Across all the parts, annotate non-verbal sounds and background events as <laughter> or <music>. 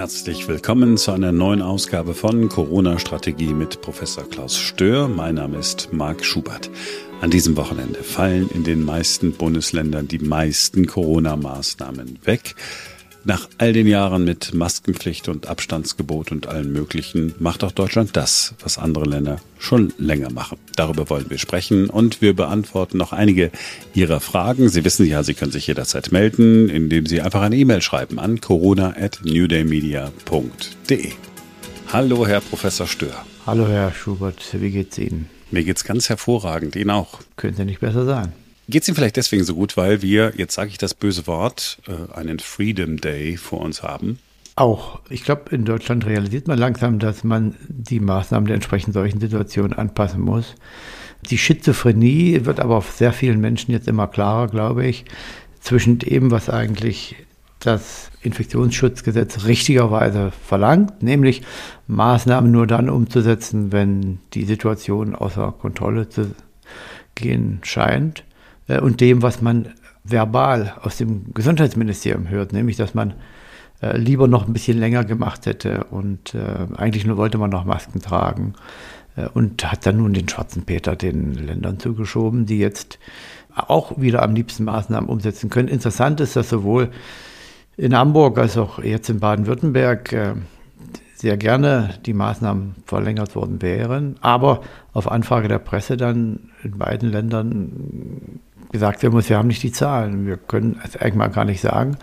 Herzlich willkommen zu einer neuen Ausgabe von Corona-Strategie mit Professor Klaus Stör. Mein Name ist Marc Schubert. An diesem Wochenende fallen in den meisten Bundesländern die meisten Corona-Maßnahmen weg. Nach all den Jahren mit Maskenpflicht und Abstandsgebot und allen möglichen macht auch Deutschland das, was andere Länder schon länger machen. Darüber wollen wir sprechen und wir beantworten noch einige Ihrer Fragen. Sie wissen ja, Sie können sich jederzeit melden, indem Sie einfach eine E-Mail schreiben an corona@newdaymedia.de. Hallo, Herr Professor Stör. Hallo, Herr Schubert. Wie geht's Ihnen? Mir geht's ganz hervorragend. Ihnen auch. Könnte nicht besser sein. Geht es Ihnen vielleicht deswegen so gut, weil wir, jetzt sage ich das böse Wort, äh, einen Freedom Day vor uns haben? Auch. Ich glaube, in Deutschland realisiert man langsam, dass man die Maßnahmen der entsprechend solchen Situationen anpassen muss. Die Schizophrenie wird aber auf sehr vielen Menschen jetzt immer klarer, glaube ich, zwischen dem, was eigentlich das Infektionsschutzgesetz richtigerweise verlangt, nämlich Maßnahmen nur dann umzusetzen, wenn die Situation außer Kontrolle zu gehen scheint und dem, was man verbal aus dem Gesundheitsministerium hört, nämlich dass man äh, lieber noch ein bisschen länger gemacht hätte und äh, eigentlich nur wollte man noch Masken tragen äh, und hat dann nun den schwarzen Peter den Ländern zugeschoben, die jetzt auch wieder am liebsten Maßnahmen umsetzen können. Interessant ist, dass sowohl in Hamburg als auch jetzt in Baden-Württemberg äh, sehr gerne die Maßnahmen verlängert worden wären, aber auf Anfrage der Presse dann in beiden Ländern gesagt werden muss, wir haben nicht die Zahlen. Wir können es eigentlich mal gar nicht sagen,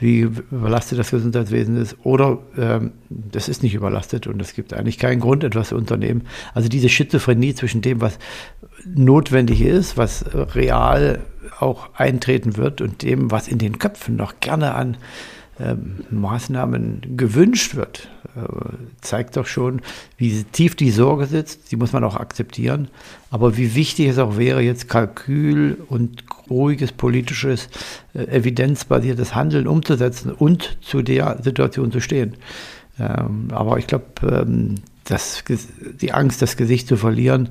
wie überlastet das Gesundheitswesen ist. Oder ähm, das ist nicht überlastet und es gibt eigentlich keinen Grund, etwas zu unternehmen. Also diese Schizophrenie zwischen dem, was notwendig ist, was real auch eintreten wird und dem, was in den Köpfen noch gerne an Maßnahmen gewünscht wird, äh, zeigt doch schon, wie tief die Sorge sitzt. Die muss man auch akzeptieren. Aber wie wichtig es auch wäre, jetzt Kalkül und ruhiges politisches, äh, evidenzbasiertes Handeln umzusetzen und zu der Situation zu stehen. Ähm, aber ich glaube, ähm, die Angst, das Gesicht zu verlieren,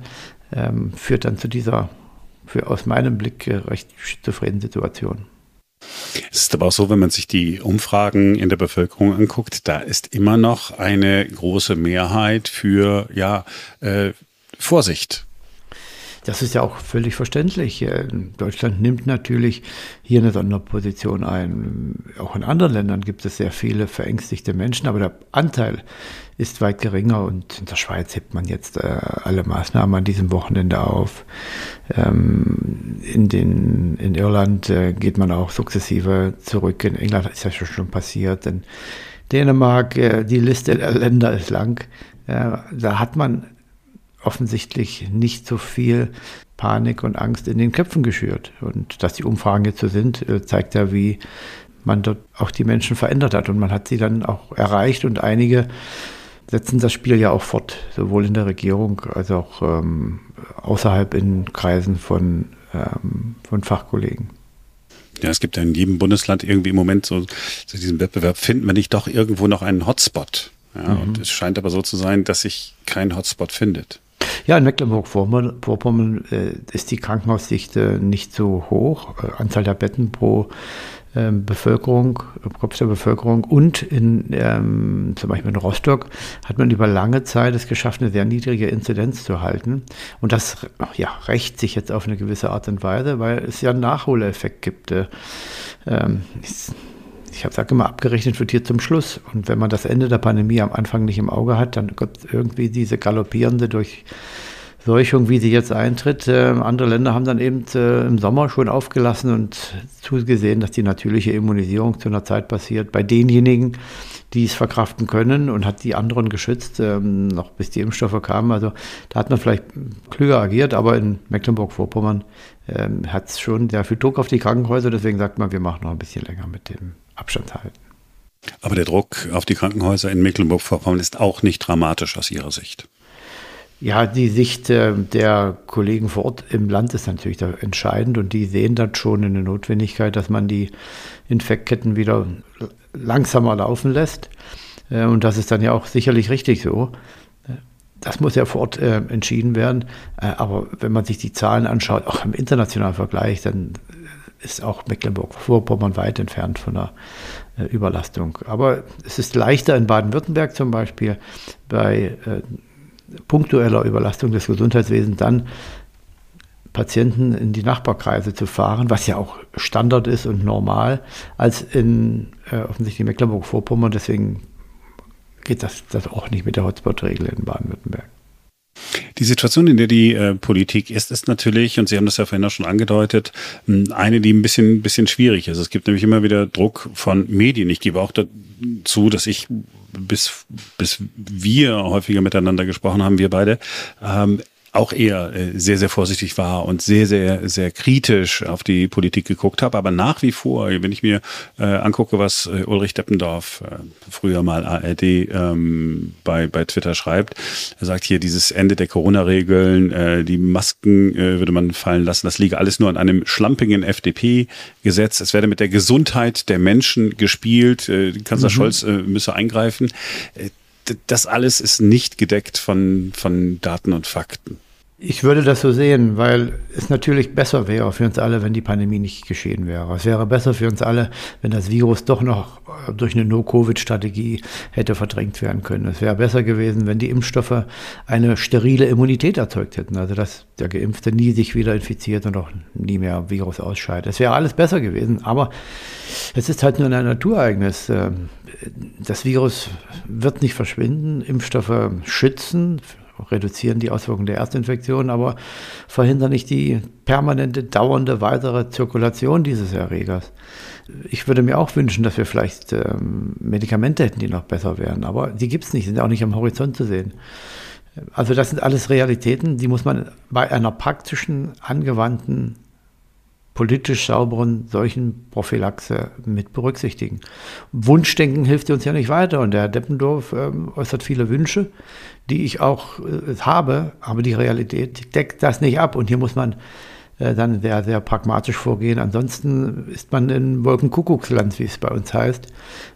führt dann zu dieser, für, aus meinem Blick, äh, recht schizophrenen Situation. Es ist aber auch so, wenn man sich die Umfragen in der Bevölkerung anguckt, da ist immer noch eine große Mehrheit für ja, äh, Vorsicht. Das ist ja auch völlig verständlich. Äh, Deutschland nimmt natürlich hier eine Sonderposition ein. Auch in anderen Ländern gibt es sehr viele verängstigte Menschen, aber der Anteil ist weit geringer und in der Schweiz hebt man jetzt äh, alle Maßnahmen an diesem Wochenende auf. Ähm, in, den, in Irland äh, geht man auch sukzessive zurück. In England ist das schon passiert. In Dänemark, äh, die Liste der Länder ist lang. Äh, da hat man offensichtlich nicht so viel Panik und Angst in den Köpfen geschürt. Und dass die Umfragen jetzt so sind, äh, zeigt ja, wie man dort auch die Menschen verändert hat. Und man hat sie dann auch erreicht und einige setzen das Spiel ja auch fort, sowohl in der Regierung als auch ähm, außerhalb in Kreisen von, ähm, von Fachkollegen. Ja, es gibt ja in jedem Bundesland irgendwie im Moment so zu diesem Wettbewerb, finden wir nicht doch irgendwo noch einen Hotspot? Ja, mhm. Und es scheint aber so zu sein, dass sich kein Hotspot findet. Ja, in Mecklenburg-Vorpommern äh, ist die Krankenhausdichte nicht so hoch. Äh, Anzahl der Betten pro ähm, Bevölkerung, Kopf der Bevölkerung und in, ähm, zum Beispiel in Rostock hat man über lange Zeit es geschafft, eine sehr niedrige Inzidenz zu halten. Und das ja, rächt sich jetzt auf eine gewisse Art und Weise, weil es ja einen Nachholeffekt gibt. Äh, ähm, habe immer, abgerechnet wird hier zum Schluss. Und wenn man das Ende der Pandemie am Anfang nicht im Auge hat, dann kommt irgendwie diese galoppierende durch Seuchung, wie sie jetzt eintritt. Äh, andere Länder haben dann eben äh, im Sommer schon aufgelassen und zugesehen, dass die natürliche Immunisierung zu einer Zeit passiert bei denjenigen, die es verkraften können und hat die anderen geschützt, ähm, noch bis die Impfstoffe kamen. Also da hat man vielleicht klüger agiert, aber in Mecklenburg-Vorpommern ähm, hat es schon sehr viel Druck auf die Krankenhäuser. Deswegen sagt man, wir machen noch ein bisschen länger mit dem Abstand halten. Aber der Druck auf die Krankenhäuser in Mecklenburg-Vorpommern ist auch nicht dramatisch aus Ihrer Sicht. Ja, die Sicht äh, der Kollegen vor Ort im Land ist natürlich entscheidend und die sehen dann schon eine Notwendigkeit, dass man die Infektketten wieder langsamer laufen lässt. Äh, und das ist dann ja auch sicherlich richtig so. Das muss ja vor Ort äh, entschieden werden. aber wenn man sich die Zahlen anschaut, auch im internationalen Vergleich, dann ist auch Mecklenburg-Vorpommern weit entfernt von einer äh, Überlastung. Aber es ist leichter in Baden-Württemberg zum Beispiel bei äh, punktueller Überlastung des Gesundheitswesens dann Patienten in die Nachbarkreise zu fahren, was ja auch Standard ist und normal, als in äh, offensichtlich Mecklenburg-Vorpommern. Deswegen geht das, das auch nicht mit der Hotspot-Regel in Baden-Württemberg. Die Situation, in der die äh, Politik ist, ist natürlich, und Sie haben das ja vorhin auch schon angedeutet, eine, die ein bisschen, bisschen schwierig ist. Es gibt nämlich immer wieder Druck von Medien. Ich gebe auch dazu, dass ich bis, bis wir häufiger miteinander gesprochen haben, wir beide, ähm, auch eher äh, sehr, sehr vorsichtig war und sehr, sehr, sehr kritisch auf die Politik geguckt habe. Aber nach wie vor, wenn ich mir äh, angucke, was äh, Ulrich Deppendorf, äh, früher mal ARD, ähm, bei, bei Twitter schreibt, er sagt hier, dieses Ende der Corona-Regeln, äh, die Masken äh, würde man fallen lassen, das liege alles nur an einem schlampigen FDP-Gesetz. Es werde mit der Gesundheit der Menschen gespielt. Äh, Kanzler mhm. Scholz äh, müsse eingreifen. Das alles ist nicht gedeckt von, von Daten und Fakten. Ich würde das so sehen, weil es natürlich besser wäre für uns alle, wenn die Pandemie nicht geschehen wäre. Es wäre besser für uns alle, wenn das Virus doch noch durch eine No-Covid-Strategie hätte verdrängt werden können. Es wäre besser gewesen, wenn die Impfstoffe eine sterile Immunität erzeugt hätten, also dass der Geimpfte nie sich wieder infiziert und auch nie mehr Virus ausscheidet. Es wäre alles besser gewesen, aber es ist halt nur ein Naturereignis. Ähm, das Virus wird nicht verschwinden, Impfstoffe schützen reduzieren die Auswirkungen der Erstinfektion, aber verhindern nicht die permanente, dauernde weitere Zirkulation dieses Erregers. Ich würde mir auch wünschen, dass wir vielleicht ähm, Medikamente hätten, die noch besser wären, aber die gibt es nicht, sind auch nicht am Horizont zu sehen. Also das sind alles Realitäten, die muss man bei einer praktischen, angewandten politisch sauberen solchen Prophylaxe mit berücksichtigen. Wunschdenken hilft uns ja nicht weiter und der Herr Deppendorf äh, äußert viele Wünsche, die ich auch äh, habe, aber die Realität deckt das nicht ab und hier muss man äh, dann sehr, sehr pragmatisch vorgehen. Ansonsten ist man in Wolkenkuckucksland, wie es bei uns heißt.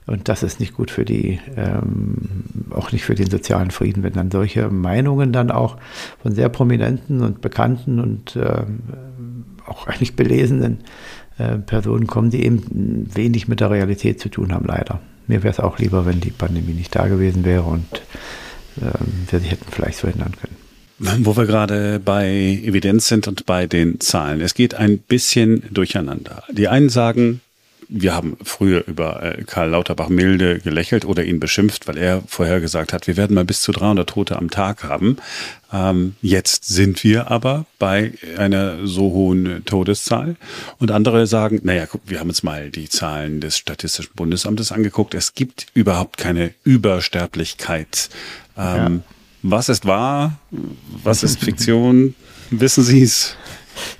Und das ist nicht gut für die, ähm, auch nicht für den sozialen Frieden, wenn dann solche Meinungen dann auch von sehr prominenten und bekannten und ähm, auch eigentlich belesenen äh, Personen kommen, die eben wenig mit der Realität zu tun haben, leider. Mir wäre es auch lieber, wenn die Pandemie nicht da gewesen wäre und äh, wir sie hätten vielleicht verhindern können. Wo wir gerade bei Evidenz sind und bei den Zahlen. Es geht ein bisschen durcheinander. Die einen sagen, wir haben früher über äh, Karl Lauterbach milde gelächelt oder ihn beschimpft, weil er vorher gesagt hat, wir werden mal bis zu 300 Tote am Tag haben. Ähm, jetzt sind wir aber bei einer so hohen Todeszahl. Und andere sagen, naja, guck, wir haben uns mal die Zahlen des Statistischen Bundesamtes angeguckt. Es gibt überhaupt keine Übersterblichkeit. Ähm, ja. Was ist wahr? Was ist Fiktion? Wissen Sie es?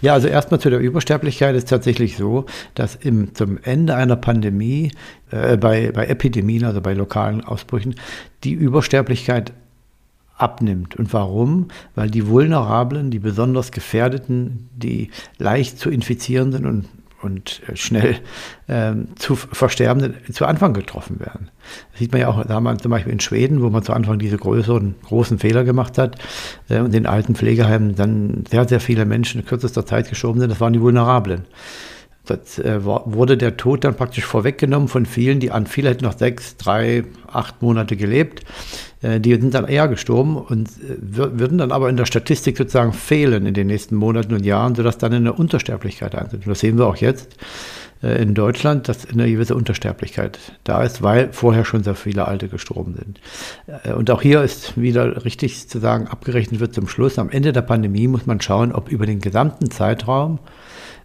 Ja, also erstmal zu der Übersterblichkeit ist tatsächlich so, dass im, zum Ende einer Pandemie, äh, bei, bei Epidemien, also bei lokalen Ausbrüchen, die Übersterblichkeit abnimmt. Und warum? Weil die Vulnerablen, die besonders Gefährdeten, die leicht zu infizierenden und und äh, schnell ähm, zu Versterbenden zu Anfang getroffen werden. Das sieht man ja auch damals zum Beispiel in Schweden, wo man zu Anfang diese größeren, großen Fehler gemacht hat äh, und in alten Pflegeheimen dann sehr, sehr viele Menschen in kürzester Zeit geschoben sind. Das waren die Vulnerablen. Das äh, wurde der Tod dann praktisch vorweggenommen von vielen, die an viele hätten noch sechs, drei, acht Monate gelebt. Äh, die sind dann eher gestorben und äh, würden dann aber in der Statistik sozusagen fehlen in den nächsten Monaten und Jahren, sodass dann eine Untersterblichkeit eintritt. Und das sehen wir auch jetzt äh, in Deutschland, dass eine gewisse Untersterblichkeit da ist, weil vorher schon sehr viele Alte gestorben sind. Und auch hier ist wieder richtig zu sagen, abgerechnet wird zum Schluss. Am Ende der Pandemie muss man schauen, ob über den gesamten Zeitraum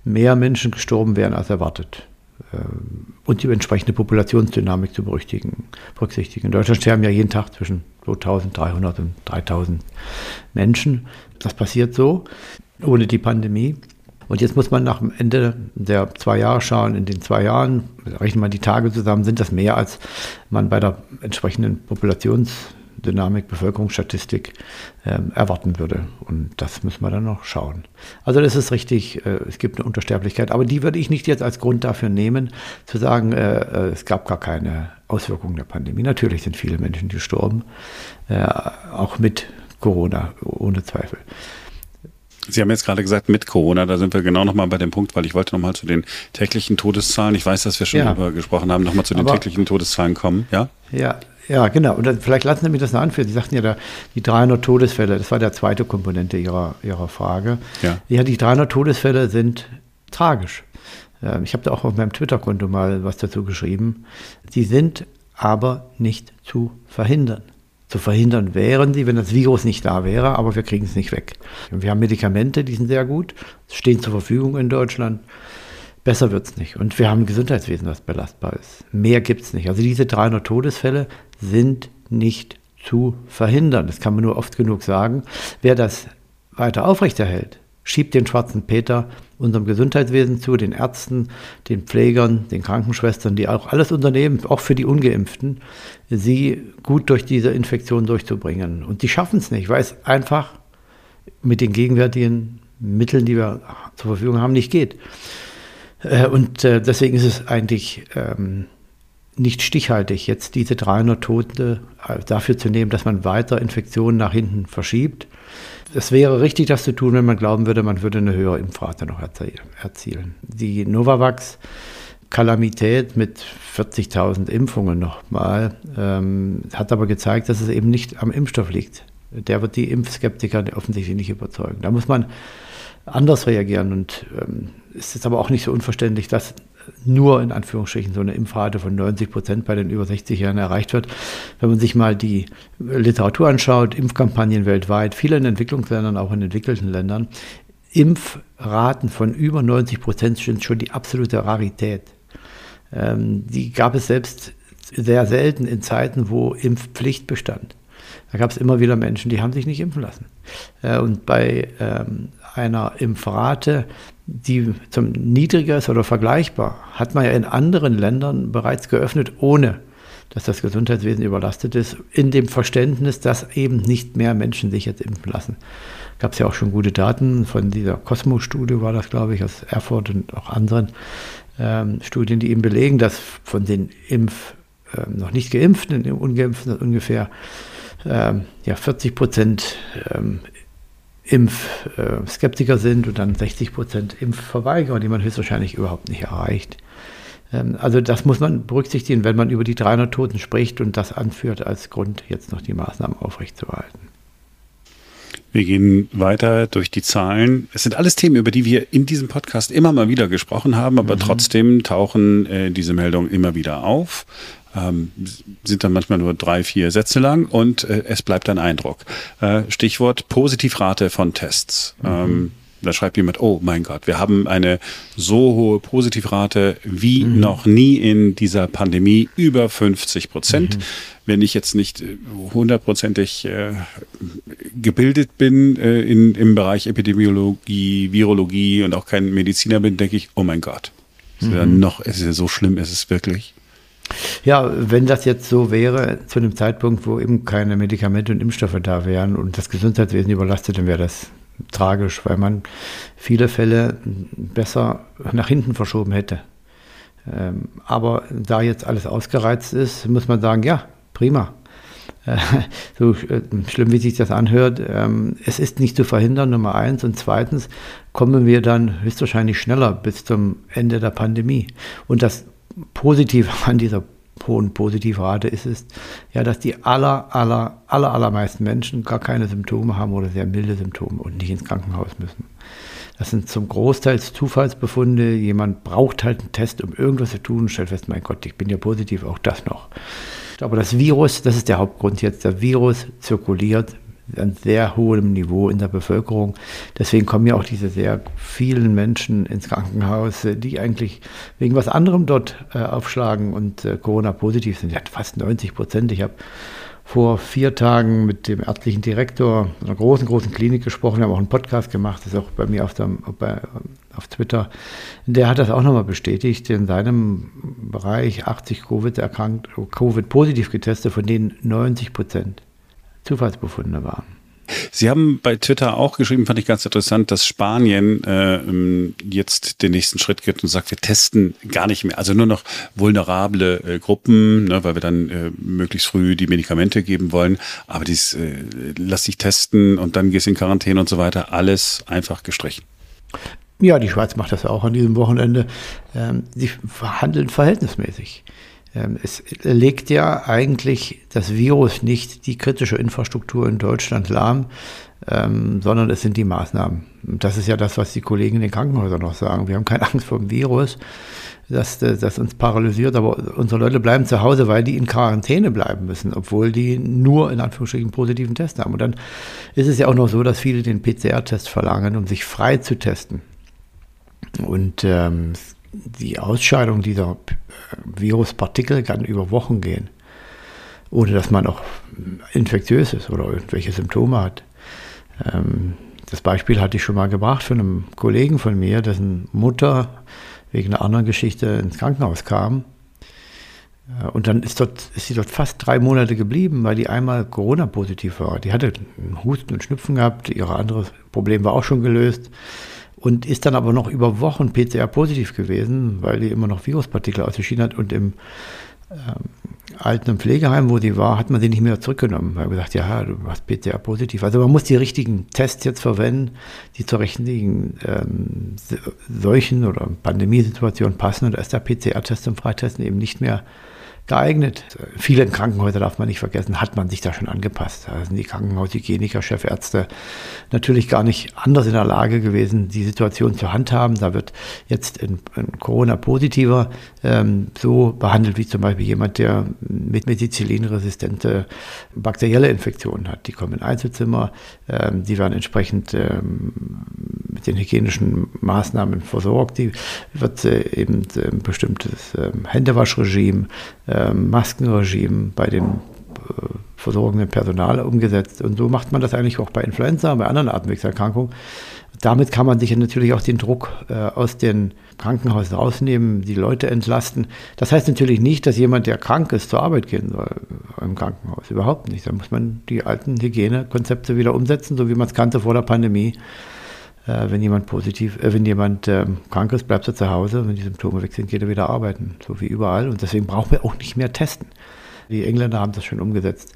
mehr Menschen gestorben wären als erwartet. Ähm, und die entsprechende Populationsdynamik zu berücksichtigen. In Deutschland sterben ja jeden Tag zwischen 2300 und 3000 Menschen. Das passiert so, ohne die Pandemie. Und jetzt muss man nach dem Ende der zwei Jahre schauen. In den zwei Jahren, rechnen wir die Tage zusammen, sind das mehr, als man bei der entsprechenden Populations Dynamik, Bevölkerungsstatistik ähm, erwarten würde. Und das müssen wir dann noch schauen. Also das ist richtig, äh, es gibt eine Untersterblichkeit, aber die würde ich nicht jetzt als Grund dafür nehmen, zu sagen, äh, äh, es gab gar keine Auswirkungen der Pandemie. Natürlich sind viele Menschen gestorben, äh, auch mit Corona, ohne Zweifel. Sie haben jetzt gerade gesagt, mit Corona, da sind wir genau nochmal bei dem Punkt, weil ich wollte nochmal zu den täglichen Todeszahlen, ich weiß, dass wir schon ja. darüber gesprochen haben, nochmal zu den Aber, täglichen Todeszahlen kommen, ja? Ja, ja, genau. Und dann, vielleicht lassen Sie mich das noch anführen. Sie sagten ja, da, die 300 Todesfälle, das war der zweite Komponente Ihrer, Ihrer Frage. Ja. ja, die 300 Todesfälle sind tragisch. Ähm, ich habe da auch auf meinem Twitter-Konto mal was dazu geschrieben. Sie sind aber nicht zu verhindern. Zu verhindern wären sie, wenn das Virus nicht da wäre, aber wir kriegen es nicht weg. Wir haben Medikamente, die sind sehr gut, stehen zur Verfügung in Deutschland. Besser wird es nicht. Und wir haben ein Gesundheitswesen, das belastbar ist. Mehr gibt es nicht. Also diese 300 Todesfälle sind nicht zu verhindern. Das kann man nur oft genug sagen. Wer das weiter aufrechterhält, schiebt den schwarzen Peter unserem Gesundheitswesen zu, den Ärzten, den Pflegern, den Krankenschwestern, die auch alles unternehmen, auch für die Ungeimpften, sie gut durch diese Infektion durchzubringen. Und die schaffen es nicht, weil es einfach mit den gegenwärtigen Mitteln, die wir zur Verfügung haben, nicht geht. Äh, und äh, deswegen ist es eigentlich ähm, nicht stichhaltig, jetzt diese 300 Tote äh, dafür zu nehmen, dass man weiter Infektionen nach hinten verschiebt. Es wäre richtig, das zu tun, wenn man glauben würde, man würde eine höhere Impfrate noch erzielen. Die Novavax Kalamität mit 40.000 Impfungen nochmal ähm, hat aber gezeigt, dass es eben nicht am Impfstoff liegt. Der wird die Impfskeptiker offensichtlich nicht überzeugen. Da muss man anders reagieren und ähm, es ist aber auch nicht so unverständlich, dass nur in Anführungsstrichen so eine Impfrate von 90 Prozent bei den über 60 Jahren erreicht wird. Wenn man sich mal die Literatur anschaut, Impfkampagnen weltweit, viele in Entwicklungsländern, auch in entwickelten Ländern, Impfraten von über 90 Prozent sind schon die absolute Rarität. Ähm, die gab es selbst sehr selten in Zeiten, wo Impfpflicht bestand. Da gab es immer wieder Menschen, die haben sich nicht impfen lassen. Äh, und bei ähm, einer Impfrate, die zum niedriger ist oder vergleichbar, hat man ja in anderen Ländern bereits geöffnet, ohne dass das Gesundheitswesen überlastet ist, in dem Verständnis, dass eben nicht mehr Menschen sich jetzt impfen lassen. Gab es ja auch schon gute Daten von dieser Cosmo-Studie, war das, glaube ich, aus Erfurt und auch anderen ähm, Studien, die eben belegen, dass von den Impf, äh, noch nicht geimpften, ungeimpften ungefähr ähm, ja, 40 Prozent ähm, Impfskeptiker sind und dann 60 Prozent Impfverweigerer, die man höchstwahrscheinlich überhaupt nicht erreicht. Ähm, also das muss man berücksichtigen, wenn man über die 300 Toten spricht und das anführt als Grund, jetzt noch die Maßnahmen aufrechtzuerhalten. Wir gehen weiter durch die Zahlen. Es sind alles Themen, über die wir in diesem Podcast immer mal wieder gesprochen haben, aber mhm. trotzdem tauchen äh, diese Meldungen immer wieder auf ähm, sind dann manchmal nur drei, vier Sätze lang und äh, es bleibt ein Eindruck. Äh, Stichwort Positivrate von Tests. Mhm. Ähm, da schreibt jemand, oh mein Gott, wir haben eine so hohe Positivrate wie mhm. noch nie in dieser Pandemie, über 50 Prozent. Mhm. Wenn ich jetzt nicht äh, hundertprozentig äh, gebildet bin äh, in, im Bereich Epidemiologie, Virologie und auch kein Mediziner bin, denke ich, oh mein Gott. Ist ja mhm. noch, ist ja so schlimm, ist es wirklich. Ja, wenn das jetzt so wäre, zu einem Zeitpunkt, wo eben keine Medikamente und Impfstoffe da wären und das Gesundheitswesen überlastet, dann wäre das tragisch, weil man viele Fälle besser nach hinten verschoben hätte. Ähm, aber da jetzt alles ausgereizt ist, muss man sagen, ja, prima. <laughs> so äh, schlimm, wie sich das anhört, ähm, es ist nicht zu verhindern, Nummer eins. Und zweitens kommen wir dann höchstwahrscheinlich schneller bis zum Ende der Pandemie. Und das Positive <laughs> an dieser hohen Positivrate ist es ja, dass die aller, aller, aller, allermeisten Menschen gar keine Symptome haben oder sehr milde Symptome und nicht ins Krankenhaus müssen. Das sind zum Großteil Zufallsbefunde. Jemand braucht halt einen Test, um irgendwas zu tun, stellt fest, mein Gott, ich bin ja positiv, auch das noch. Aber das Virus, das ist der Hauptgrund jetzt, der Virus zirkuliert an sehr hohem Niveau in der Bevölkerung. Deswegen kommen ja auch diese sehr vielen Menschen ins Krankenhaus, äh, die eigentlich wegen was anderem dort äh, aufschlagen und äh, Corona-positiv sind. Ja, fast 90 Prozent. Ich habe vor vier Tagen mit dem ärztlichen Direktor einer großen, großen Klinik gesprochen. Wir haben auch einen Podcast gemacht, das ist auch bei mir auf, der, bei, auf Twitter. Der hat das auch nochmal bestätigt. In seinem Bereich 80 Covid erkrankt, Covid positiv getestet, von denen 90 Prozent Zufallsbefunde waren. Sie haben bei Twitter auch geschrieben, fand ich ganz interessant, dass Spanien äh, ähm, jetzt den nächsten Schritt geht und sagt, wir testen gar nicht mehr, also nur noch vulnerable äh, Gruppen, ne, weil wir dann äh, möglichst früh die Medikamente geben wollen. Aber dies äh, lass dich testen und dann gehst in Quarantäne und so weiter, alles einfach gestrichen. Ja, die Schweiz macht das auch an diesem Wochenende. Ähm, sie verhandeln verhältnismäßig. Ähm, es legt ja eigentlich das Virus nicht die kritische Infrastruktur in Deutschland lahm, ähm, sondern es sind die Maßnahmen. Das ist ja das, was die Kollegen in den Krankenhäusern noch sagen. Wir haben keine Angst vor dem Virus, das, das uns paralysiert, aber unsere Leute bleiben zu Hause, weil die in Quarantäne bleiben müssen, obwohl die nur in Anführungsstrichen positiven Test haben. Und dann ist es ja auch noch so, dass viele den PCR-Test verlangen, um sich frei zu testen. Und ähm, die Ausscheidung dieser Viruspartikel kann über Wochen gehen, ohne dass man auch infektiös ist oder irgendwelche Symptome hat. Ähm, das Beispiel hatte ich schon mal gebracht von einem Kollegen von mir, dessen Mutter wegen einer anderen Geschichte ins Krankenhaus kam. Und dann ist, dort, ist sie dort fast drei Monate geblieben, weil die einmal Corona-positiv war. Die hatte Husten und Schnupfen gehabt, ihr anderes Problem war auch schon gelöst und ist dann aber noch über Wochen PCR-positiv gewesen, weil die immer noch Viruspartikel ausgeschieden hat und im ähm, alten Pflegeheim, wo sie war, hat man sie nicht mehr zurückgenommen. Man hat gesagt, ja, du warst PCR-positiv. Also man muss die richtigen Tests jetzt verwenden, die zur richtigen ähm, Seuchen- oder Pandemiesituation passen. Und da ist der PCR-Test zum Freitesten eben nicht mehr geeignet. Viele Krankenhäuser darf man nicht vergessen, hat man sich da schon angepasst. Da sind die Krankenhaushygieniker, Chefärzte natürlich gar nicht anders in der Lage gewesen, die Situation zu handhaben. Da wird jetzt ein, Corona-Positiver ähm, so behandelt wie zum Beispiel jemand, der mit Methicillin-resistente bakterielle Infektionen hat. Die kommen in Einzelzimmer, ähm, die werden entsprechend ähm, mit den hygienischen Maßnahmen versorgt. Die wird äh, eben ein bestimmtes äh, Händewaschregime ähm, Maskenregime bei dem äh, versorgenden Personal umgesetzt. Und so macht man das eigentlich auch bei Influenza, bei anderen Atemwegserkrankungen. Damit kann man sich natürlich auch den Druck äh, aus den Krankenhäusern rausnehmen, die Leute entlasten. Das heißt natürlich nicht, dass jemand, der krank ist, zur Arbeit gehen soll im Krankenhaus. Überhaupt nicht. Da muss man die alten Hygienekonzepte wieder umsetzen, so wie man es kannte vor der Pandemie. Äh, wenn jemand positiv, äh, wenn jemand äh, krank ist, bleibt er zu Hause. Wenn die Symptome weg sind, geht er wieder arbeiten, so wie überall. Und deswegen brauchen wir auch nicht mehr testen. Die Engländer haben das schon umgesetzt.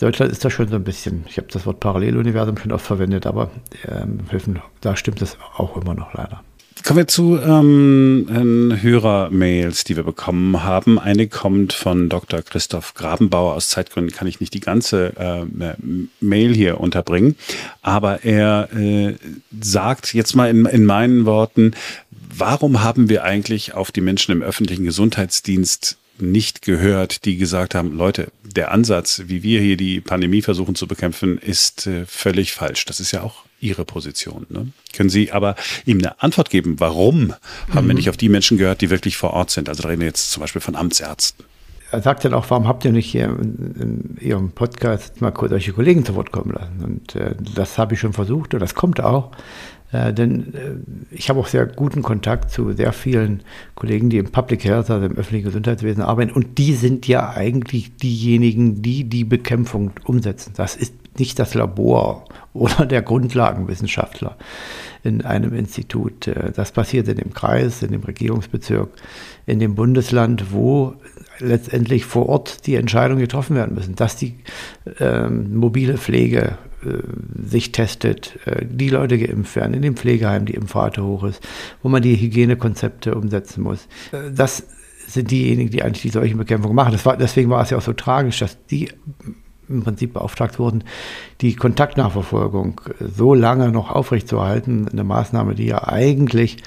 Deutschland ist da schon so ein bisschen, ich habe das Wort Paralleluniversum schon oft verwendet, aber ähm, da stimmt es auch immer noch leider. Kommen wir zu ähm, Hörer-Mails, die wir bekommen haben. Eine kommt von Dr. Christoph Grabenbauer. Aus Zeitgründen kann ich nicht die ganze äh, Mail hier unterbringen. Aber er äh, sagt jetzt mal in, in meinen Worten, warum haben wir eigentlich auf die Menschen im öffentlichen Gesundheitsdienst nicht gehört, die gesagt haben, Leute, der Ansatz, wie wir hier die Pandemie versuchen zu bekämpfen, ist äh, völlig falsch. Das ist ja auch Ihre Position. Ne? Können Sie aber ihm eine Antwort geben, warum haben mhm. wir nicht auf die Menschen gehört, die wirklich vor Ort sind? Also da reden wir jetzt zum Beispiel von Amtsärzten. Er sagt dann auch, warum habt ihr nicht hier in, in Ihrem Podcast mal kurz solche Kollegen zu Wort kommen lassen? Und äh, das habe ich schon versucht und das kommt auch. Äh, denn äh, ich habe auch sehr guten Kontakt zu sehr vielen Kollegen, die im Public Health, also im öffentlichen Gesundheitswesen arbeiten. Und die sind ja eigentlich diejenigen, die die Bekämpfung umsetzen. Das ist nicht das Labor oder der Grundlagenwissenschaftler in einem Institut. Äh, das passiert in dem Kreis, in dem Regierungsbezirk, in dem Bundesland, wo letztendlich vor Ort die Entscheidungen getroffen werden müssen, dass die ähm, mobile Pflege äh, sich testet, äh, die Leute geimpft werden, in dem Pflegeheim die Impfrate hoch ist, wo man die Hygienekonzepte umsetzen muss. Äh, das sind diejenigen, die eigentlich die solchen Bekämpfungen machen. War, deswegen war es ja auch so tragisch, dass die im Prinzip beauftragt wurden, die Kontaktnachverfolgung so lange noch aufrechtzuerhalten. Eine Maßnahme, die ja eigentlich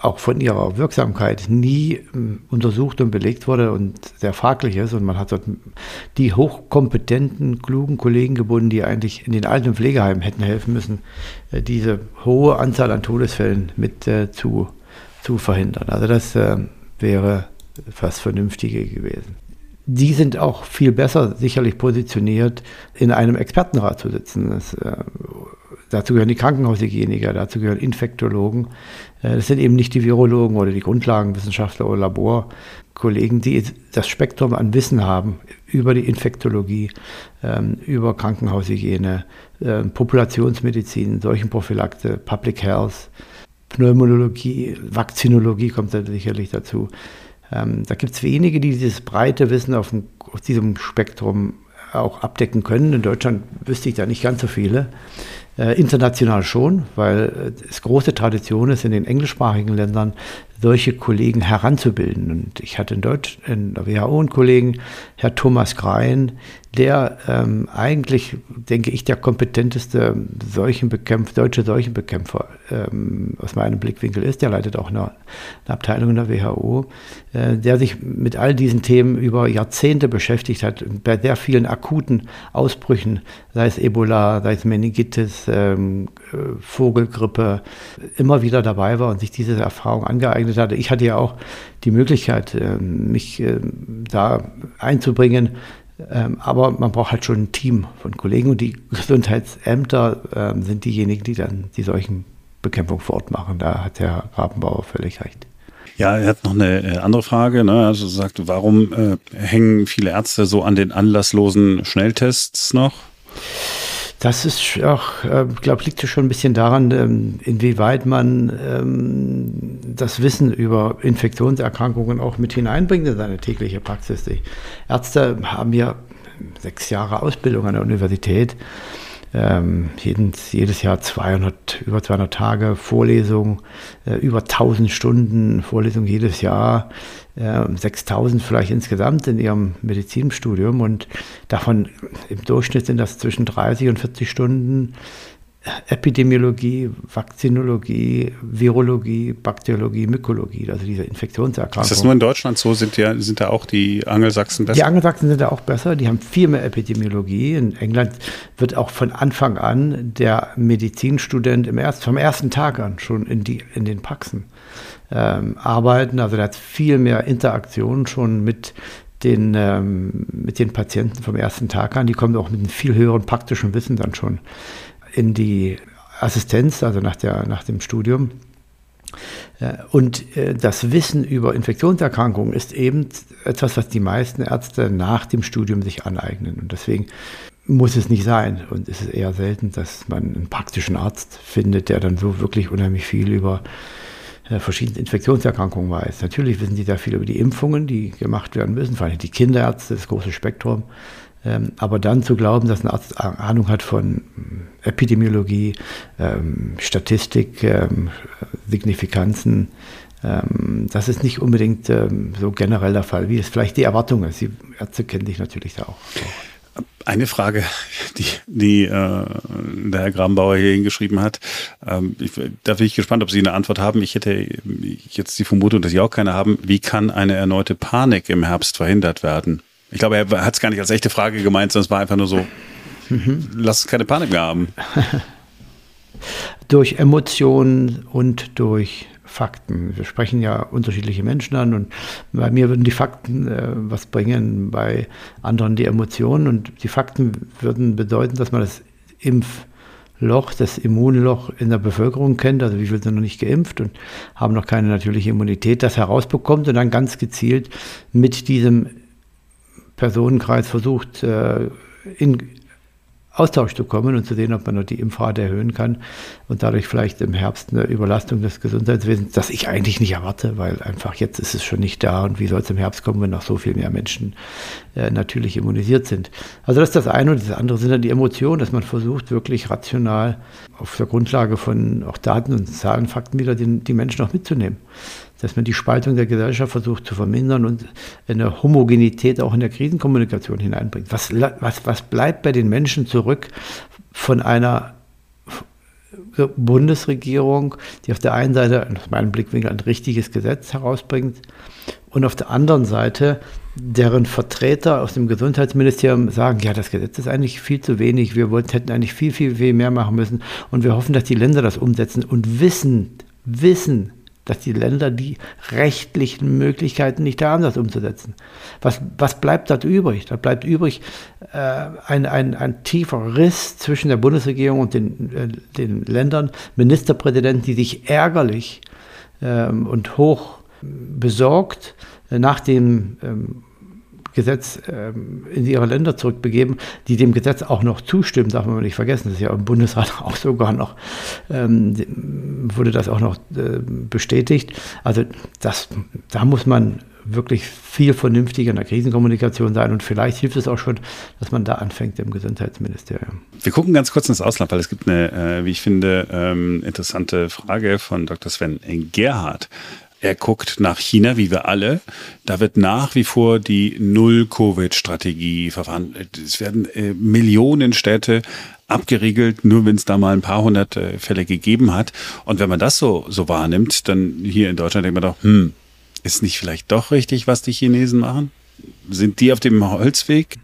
auch von ihrer Wirksamkeit nie ähm, untersucht und belegt wurde und sehr fraglich ist. Und man hat dort die hochkompetenten, klugen Kollegen gebunden, die eigentlich in den alten Pflegeheimen hätten helfen müssen, äh, diese hohe Anzahl an Todesfällen mit äh, zu, zu verhindern. Also das äh, wäre fast Vernünftige gewesen. Die sind auch viel besser sicherlich positioniert, in einem Expertenrat zu sitzen. Das, äh, dazu gehören die Krankenhaushygieniker, dazu gehören Infektologen. Äh, das sind eben nicht die Virologen oder die Grundlagenwissenschaftler oder Laborkollegen, die das Spektrum an Wissen haben über die Infektologie, ähm, über Krankenhaushygiene, ähm, Populationsmedizin, Seuchenprophylaxe, Public Health, Pneumologie, Vakzinologie kommt da sicherlich dazu. Ähm, da gibt es wenige, die dieses breite Wissen auf, dem, auf diesem Spektrum auch abdecken können. In Deutschland wüsste ich da nicht ganz so viele. Äh, international schon, weil es große Tradition ist, in den englischsprachigen Ländern solche Kollegen heranzubilden. Und ich hatte in Deutsch, in der WHO einen Kollegen, Herr Thomas Grein, der ähm, eigentlich, denke ich, der kompetenteste Seuchenbekämpfer, deutsche Seuchenbekämpfer ähm, aus meinem Blickwinkel ist. Der leitet auch eine, eine Abteilung in der WHO, äh, der sich mit all diesen Themen über Jahrzehnte beschäftigt hat, bei sehr vielen akuten Ausbrüchen, sei es Ebola, sei es Meningitis, ähm, äh, Vogelgrippe, immer wieder dabei war und sich diese Erfahrung angeeignet hatte. Ich hatte ja auch die Möglichkeit, ähm, mich ähm, da einzubringen aber man braucht halt schon ein Team von Kollegen und die Gesundheitsämter ähm, sind diejenigen, die dann die solchen Bekämpfung vor Ort machen. Da hat Herr Rabenbauer völlig recht. Ja, er hat noch eine äh, andere Frage. Ne? Also sagt, warum äh, hängen viele Ärzte so an den anlasslosen Schnelltests noch? Das ist auch, äh, glaube liegt schon ein bisschen daran, ähm, inwieweit man ähm, das Wissen über Infektionserkrankungen auch mit hineinbringt in seine tägliche Praxis. Die Ärzte haben ja sechs Jahre Ausbildung an der Universität ähm, jedes, jedes Jahr 200, über 200 Tage Vorlesung, äh, über 1000 Stunden Vorlesung jedes Jahr, äh, 6000 vielleicht insgesamt in ihrem Medizinstudium und davon im Durchschnitt sind das zwischen 30 und 40 Stunden Epidemiologie, Vakzinologie, Virologie, Bakteriologie, Mykologie, also diese Infektionserkrankungen. Ist das nur in Deutschland so? Sind, die, sind da auch die Angelsachsen besser? Die Angelsachsen sind da auch besser. Die haben viel mehr Epidemiologie. In England wird auch von Anfang an der Medizinstudent im erst, vom ersten Tag an schon in, die, in den Praxen ähm, arbeiten. Also der hat viel mehr Interaktion schon mit den, ähm, mit den Patienten vom ersten Tag an. Die kommen auch mit einem viel höheren praktischen Wissen dann schon in die Assistenz, also nach, der, nach dem Studium. Und äh, das Wissen über Infektionserkrankungen ist eben etwas, was die meisten Ärzte nach dem Studium sich aneignen. Und deswegen muss es nicht sein. Und es ist eher selten, dass man einen praktischen Arzt findet, der dann so wirklich unheimlich viel über äh, verschiedene Infektionserkrankungen weiß. Natürlich wissen die da viel über die Impfungen, die gemacht werden müssen, vor allem die Kinderärzte, das große Spektrum. Ähm, aber dann zu glauben, dass ein Arzt Ahnung hat von Epidemiologie, ähm, Statistik, ähm, Signifikanzen, das ist nicht unbedingt so generell der Fall, wie es vielleicht die Erwartung ist. Die Ärzte kennen dich natürlich da auch. Eine Frage, die, die äh, der Herr Grambauer hier hingeschrieben hat. Ähm, ich, da bin ich gespannt, ob Sie eine Antwort haben. Ich hätte jetzt die Vermutung, dass Sie auch keine haben. Wie kann eine erneute Panik im Herbst verhindert werden? Ich glaube, er hat es gar nicht als echte Frage gemeint, sondern es war einfach nur so, mhm. lass keine Panik mehr haben. <laughs> durch Emotionen und durch Fakten. Wir sprechen ja unterschiedliche Menschen an und bei mir würden die Fakten äh, was bringen, bei anderen die Emotionen und die Fakten würden bedeuten, dass man das Impfloch, das Immunloch in der Bevölkerung kennt, also wie viele sind noch nicht geimpft und haben noch keine natürliche Immunität, das herausbekommt und dann ganz gezielt mit diesem Personenkreis versucht, äh, in Austausch zu kommen und zu sehen, ob man noch die Impfrate erhöhen kann und dadurch vielleicht im Herbst eine Überlastung des Gesundheitswesens, das ich eigentlich nicht erwarte, weil einfach jetzt ist es schon nicht da und wie soll es im Herbst kommen, wenn noch so viel mehr Menschen äh, natürlich immunisiert sind. Also das ist das eine und das andere sind dann die Emotionen, dass man versucht wirklich rational auf der Grundlage von auch Daten und Zahlen, Fakten wieder den, die Menschen auch mitzunehmen dass man die Spaltung der Gesellschaft versucht zu vermindern und eine Homogenität auch in der Krisenkommunikation hineinbringt. Was, was, was bleibt bei den Menschen zurück von einer Bundesregierung, die auf der einen Seite, aus meinem Blickwinkel, ein richtiges Gesetz herausbringt und auf der anderen Seite deren Vertreter aus dem Gesundheitsministerium sagen, ja, das Gesetz ist eigentlich viel zu wenig, wir wollten, hätten eigentlich viel, viel, viel mehr machen müssen und wir hoffen, dass die Länder das umsetzen und wissen, wissen, dass die Länder die rechtlichen Möglichkeiten nicht haben, das umzusetzen. Was, was bleibt dort übrig? Da bleibt übrig äh, ein, ein, ein tiefer Riss zwischen der Bundesregierung und den, äh, den Ländern, Ministerpräsidenten, die sich ärgerlich ähm, und hoch besorgt äh, nach dem ähm, Gesetz ähm, in ihre Länder zurückbegeben, die dem Gesetz auch noch zustimmen, darf man nicht vergessen. Das ist ja im Bundesrat <laughs> auch sogar noch, ähm, wurde das auch noch äh, bestätigt. Also das, da muss man wirklich viel vernünftiger in der Krisenkommunikation sein und vielleicht hilft es auch schon, dass man da anfängt im Gesundheitsministerium. Wir gucken ganz kurz ins Ausland, weil es gibt eine, äh, wie ich finde, ähm, interessante Frage von Dr. Sven Gerhardt. Er guckt nach China, wie wir alle. Da wird nach wie vor die Null-Covid-Strategie verfahren. Es werden äh, Millionen Städte abgeriegelt, nur wenn es da mal ein paar hundert äh, Fälle gegeben hat. Und wenn man das so, so wahrnimmt, dann hier in Deutschland denkt man doch, hm, ist nicht vielleicht doch richtig, was die Chinesen machen? Sind die auf dem Holzweg?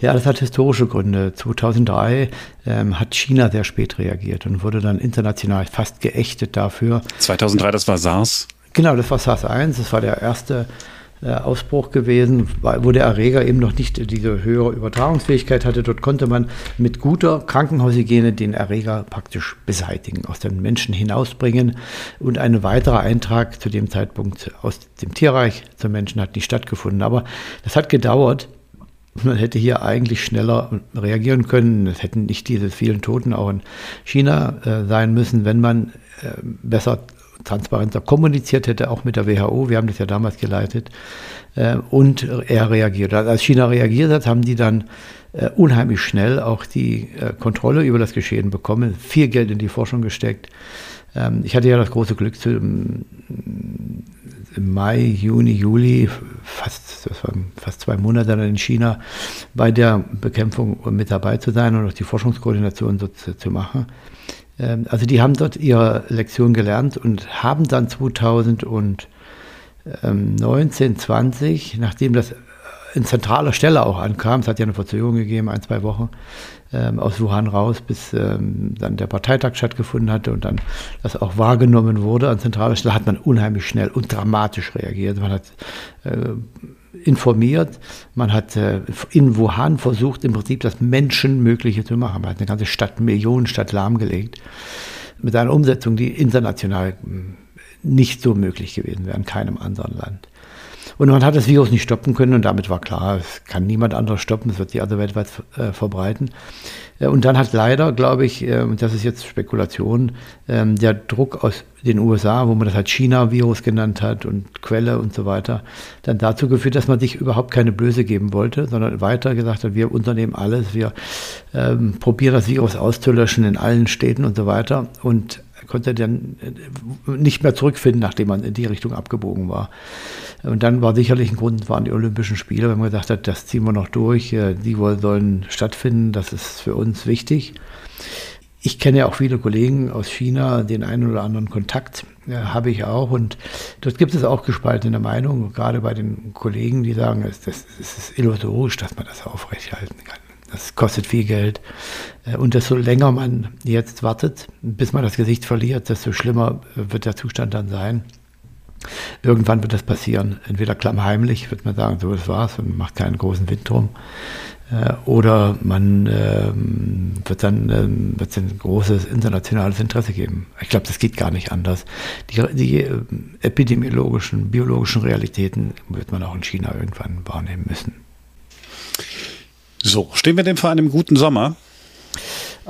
Ja, das hat historische Gründe. 2003 ähm, hat China sehr spät reagiert und wurde dann international fast geächtet dafür. 2003, das war SARS? Genau, das war SARS-1, das war der erste äh, Ausbruch gewesen, wo der Erreger eben noch nicht diese höhere Übertragungsfähigkeit hatte. Dort konnte man mit guter Krankenhaushygiene den Erreger praktisch beseitigen, aus den Menschen hinausbringen. Und ein weiterer Eintrag zu dem Zeitpunkt aus dem Tierreich zum Menschen hat nicht stattgefunden. Aber das hat gedauert. Man hätte hier eigentlich schneller reagieren können. Es hätten nicht diese vielen Toten auch in China äh, sein müssen, wenn man äh, besser transparenter kommuniziert hätte, auch mit der WHO. Wir haben das ja damals geleitet. Äh, und er reagiert. Als China reagiert hat, haben die dann äh, unheimlich schnell auch die äh, Kontrolle über das Geschehen bekommen, viel Geld in die Forschung gesteckt. Ähm, ich hatte ja das große Glück, zu, im, Mai, Juni, Juli, fast, das waren fast zwei Monate dann in China, bei der Bekämpfung mit dabei zu sein und auch die Forschungskoordination so zu, zu machen. Ähm, also die haben dort ihre Lektion gelernt und haben dann 2019, 20, nachdem das in zentraler Stelle auch ankam, es hat ja eine Verzögerung gegeben, ein, zwei Wochen, ähm, aus Wuhan raus, bis ähm, dann der Parteitag stattgefunden hatte und dann das auch wahrgenommen wurde an zentraler Stelle, hat man unheimlich schnell und dramatisch reagiert. Man hat äh, informiert. Man hat äh, in Wuhan versucht, im Prinzip das Menschenmögliche zu machen. Man hat eine ganze Stadt, Millionenstadt lahmgelegt. Mit einer Umsetzung, die international hm, nicht so möglich gewesen wäre in keinem anderen Land. Und man hat das Virus nicht stoppen können und damit war klar, es kann niemand anderes stoppen, es wird sich also weltweit äh, verbreiten. Äh, und dann hat leider, glaube ich, und das ist jetzt Spekulation, ähm, der Druck aus den USA, wo man das halt China-Virus genannt hat und Quelle und so weiter, dann dazu geführt, dass man sich überhaupt keine Blöße geben wollte, sondern weiter gesagt hat, wir unternehmen alles, wir ähm, probieren das Virus auszulöschen in allen Städten und so weiter. Und konnte dann nicht mehr zurückfinden, nachdem man in die Richtung abgebogen war. Und dann war sicherlich ein Grund, waren die Olympischen Spiele, wenn man gesagt hat, das ziehen wir noch durch, äh, die sollen stattfinden, das ist für uns wichtig. Ich kenne ja auch viele Kollegen aus China, den einen oder anderen Kontakt äh, habe ich auch. Und dort gibt es auch gespaltene Meinungen, gerade bei den Kollegen, die sagen, es ist illusorisch, dass man das aufrechterhalten kann. Das kostet viel Geld. Äh, und desto länger man jetzt wartet, bis man das Gesicht verliert, desto schlimmer wird der Zustand dann sein. Irgendwann wird das passieren. Entweder klammheimlich wird man sagen, so das war's und macht keinen großen Wind drum. Äh, oder man ähm, wird dann ähm, wird ein großes internationales Interesse geben. Ich glaube, das geht gar nicht anders. Die, die äh, epidemiologischen, biologischen Realitäten wird man auch in China irgendwann wahrnehmen müssen. So, stehen wir dem vor einem guten Sommer?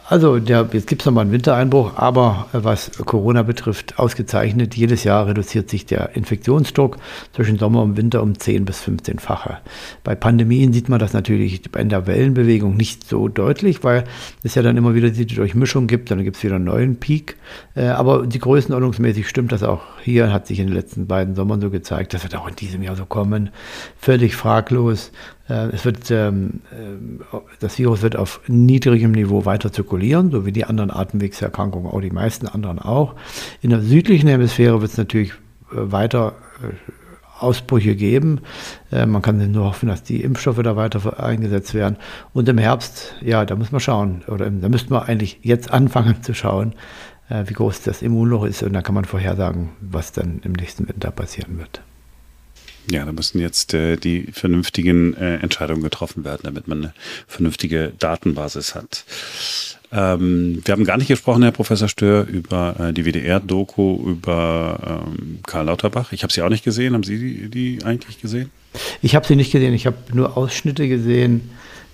Also der, jetzt gibt es nochmal einen Wintereinbruch, aber äh, was Corona betrifft, ausgezeichnet. Jedes Jahr reduziert sich der Infektionsdruck zwischen Sommer und Winter um 10 bis 15-fache. Bei Pandemien sieht man das natürlich in der Wellenbewegung nicht so deutlich, weil es ja dann immer wieder diese Durchmischung gibt, dann gibt es wieder einen neuen Peak. Äh, aber die größenordnungsmäßig stimmt das auch hier, hat sich in den letzten beiden Sommern so gezeigt. Das wird auch in diesem Jahr so kommen. Völlig fraglos. Äh, es wird, ähm, äh, das Virus wird auf niedrigem Niveau weiter zirkulieren, so wie die anderen Atemwegserkrankungen, auch die meisten anderen auch. In der südlichen Hemisphäre wird es natürlich äh, weiter Ausbrüche geben. Man kann nur hoffen, dass die Impfstoffe da weiter eingesetzt werden. Und im Herbst, ja, da muss man schauen, oder da müssten wir eigentlich jetzt anfangen <laughs> zu schauen, wie groß das Immunloch ist und dann kann man vorhersagen, was dann im nächsten Winter passieren wird. Ja, da müssen jetzt äh, die vernünftigen äh, Entscheidungen getroffen werden, damit man eine vernünftige Datenbasis hat. Ähm, wir haben gar nicht gesprochen, Herr Professor Stör, über äh, die WDR-Doku über ähm, Karl Lauterbach. Ich habe sie auch nicht gesehen. Haben Sie die, die eigentlich gesehen? Ich habe sie nicht gesehen. Ich habe nur Ausschnitte gesehen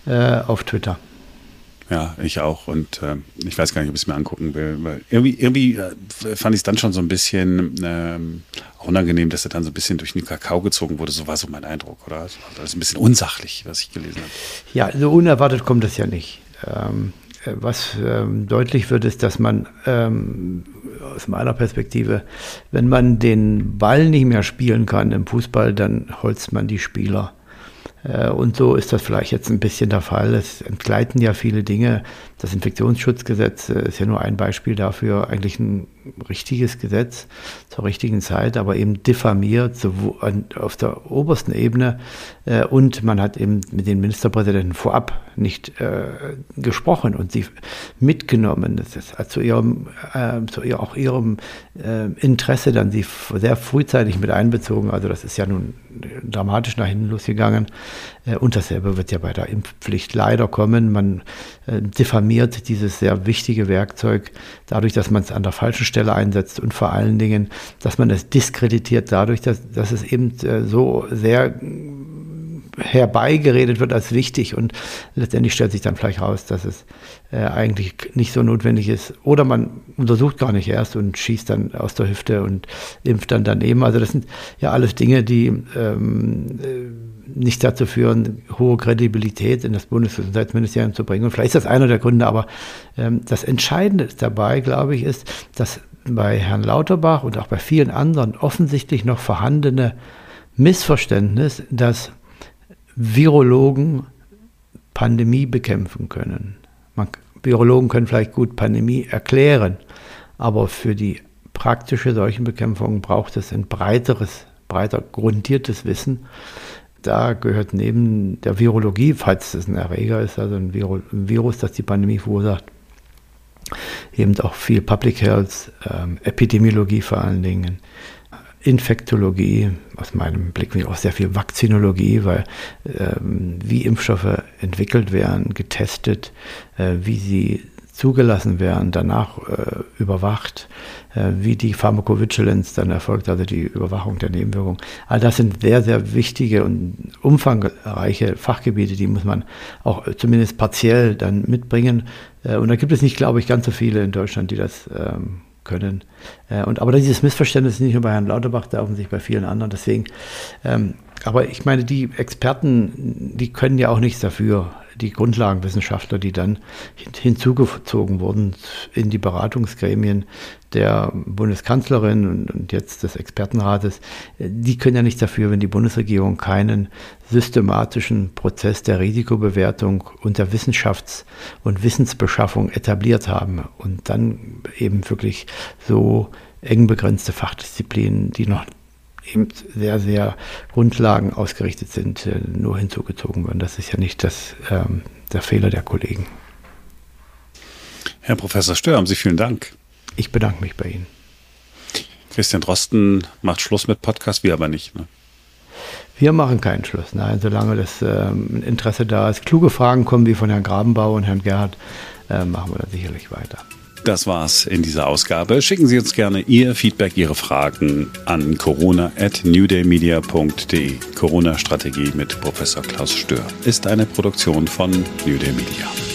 äh, auf Twitter. Ja, ich auch. Und äh, ich weiß gar nicht, ob ich es mir angucken will. Weil irgendwie irgendwie äh, fand ich es dann schon so ein bisschen ähm, unangenehm, dass er dann so ein bisschen durch den Kakao gezogen wurde. So war so mein Eindruck, oder? Das ist ein bisschen unsachlich, was ich gelesen habe. Ja, so unerwartet kommt das ja nicht. Ähm, was ähm, deutlich wird, ist, dass man ähm, aus meiner Perspektive, wenn man den Ball nicht mehr spielen kann im Fußball, dann holzt man die Spieler. Äh, und so ist das vielleicht jetzt ein bisschen der Fall. Es entgleiten ja viele Dinge. Das Infektionsschutzgesetz äh, ist ja nur ein Beispiel dafür, eigentlich ein richtiges Gesetz zur richtigen Zeit, aber eben diffamiert auf der obersten Ebene. Äh, und man hat eben mit den Ministerpräsidenten vorab nicht äh, gesprochen und sie mitgenommen. Das ist zu ihrem, zu ihr, auch ihrem Interesse dann sie sehr frühzeitig mit einbezogen. Also das ist ja nun dramatisch nach hinten losgegangen. Und dasselbe wird ja bei der Impfpflicht leider kommen. Man äh, diffamiert dieses sehr wichtige Werkzeug dadurch, dass man es an der falschen Stelle einsetzt und vor allen Dingen, dass man es diskreditiert dadurch, dass, dass es eben äh, so sehr herbeigeredet wird als wichtig und letztendlich stellt sich dann vielleicht raus, dass es äh, eigentlich nicht so notwendig ist. Oder man untersucht gar nicht erst und schießt dann aus der Hüfte und impft dann daneben. Also das sind ja alles Dinge, die ähm, nicht dazu führen, hohe Kredibilität in das Bundesgesundheitsministerium zu bringen. Und vielleicht ist das einer der Gründe, aber ähm, das Entscheidende dabei, glaube ich, ist, dass bei Herrn Lauterbach und auch bei vielen anderen offensichtlich noch vorhandene Missverständnis, dass Virologen Pandemie bekämpfen können. Man, Virologen können vielleicht gut Pandemie erklären, aber für die praktische Seuchenbekämpfung braucht es ein breiteres, breiter grundiertes Wissen da gehört neben der Virologie, falls es ein Erreger ist, also ein, Viro, ein Virus, das die Pandemie verursacht, eben auch viel Public Health, ähm, Epidemiologie vor allen Dingen, Infektologie, aus meinem Blick auch sehr viel Vakzinologie, weil ähm, wie Impfstoffe entwickelt werden, getestet, äh, wie sie zugelassen werden, danach äh, überwacht, äh, wie die Pharmacovigilance dann erfolgt, also die Überwachung der Nebenwirkungen. All das sind sehr, sehr wichtige und umfangreiche Fachgebiete, die muss man auch zumindest partiell dann mitbringen. Äh, und da gibt es nicht, glaube ich, ganz so viele in Deutschland, die das ähm, können. Äh, und aber dieses Missverständnis ist nicht nur bei Herrn Lauterbach, da offensichtlich bei vielen anderen. Deswegen, ähm, aber ich meine, die Experten, die können ja auch nichts dafür. Die Grundlagenwissenschaftler, die dann hinzugezogen wurden in die Beratungsgremien der Bundeskanzlerin und jetzt des Expertenrates, die können ja nichts dafür, wenn die Bundesregierung keinen systematischen Prozess der Risikobewertung und der Wissenschafts- und Wissensbeschaffung etabliert haben und dann eben wirklich so eng begrenzte Fachdisziplinen, die noch eben sehr, sehr Grundlagen ausgerichtet sind, äh, nur hinzugezogen werden. Das ist ja nicht das, ähm, der Fehler der Kollegen. Herr Professor Stör, haben Sie vielen Dank. Ich bedanke mich bei Ihnen. Christian Drosten macht Schluss mit Podcast, wir aber nicht. Ne? Wir machen keinen Schluss. Nein, solange das ähm, Interesse da ist. Kluge Fragen kommen wie von Herrn Grabenbau und Herrn Gerhard, äh, machen wir dann sicherlich weiter. Das war's in dieser Ausgabe. Schicken Sie uns gerne Ihr Feedback, Ihre Fragen an corona at newdaymedia.de. Corona-Strategie mit Professor Klaus Stör ist eine Produktion von New Day Media.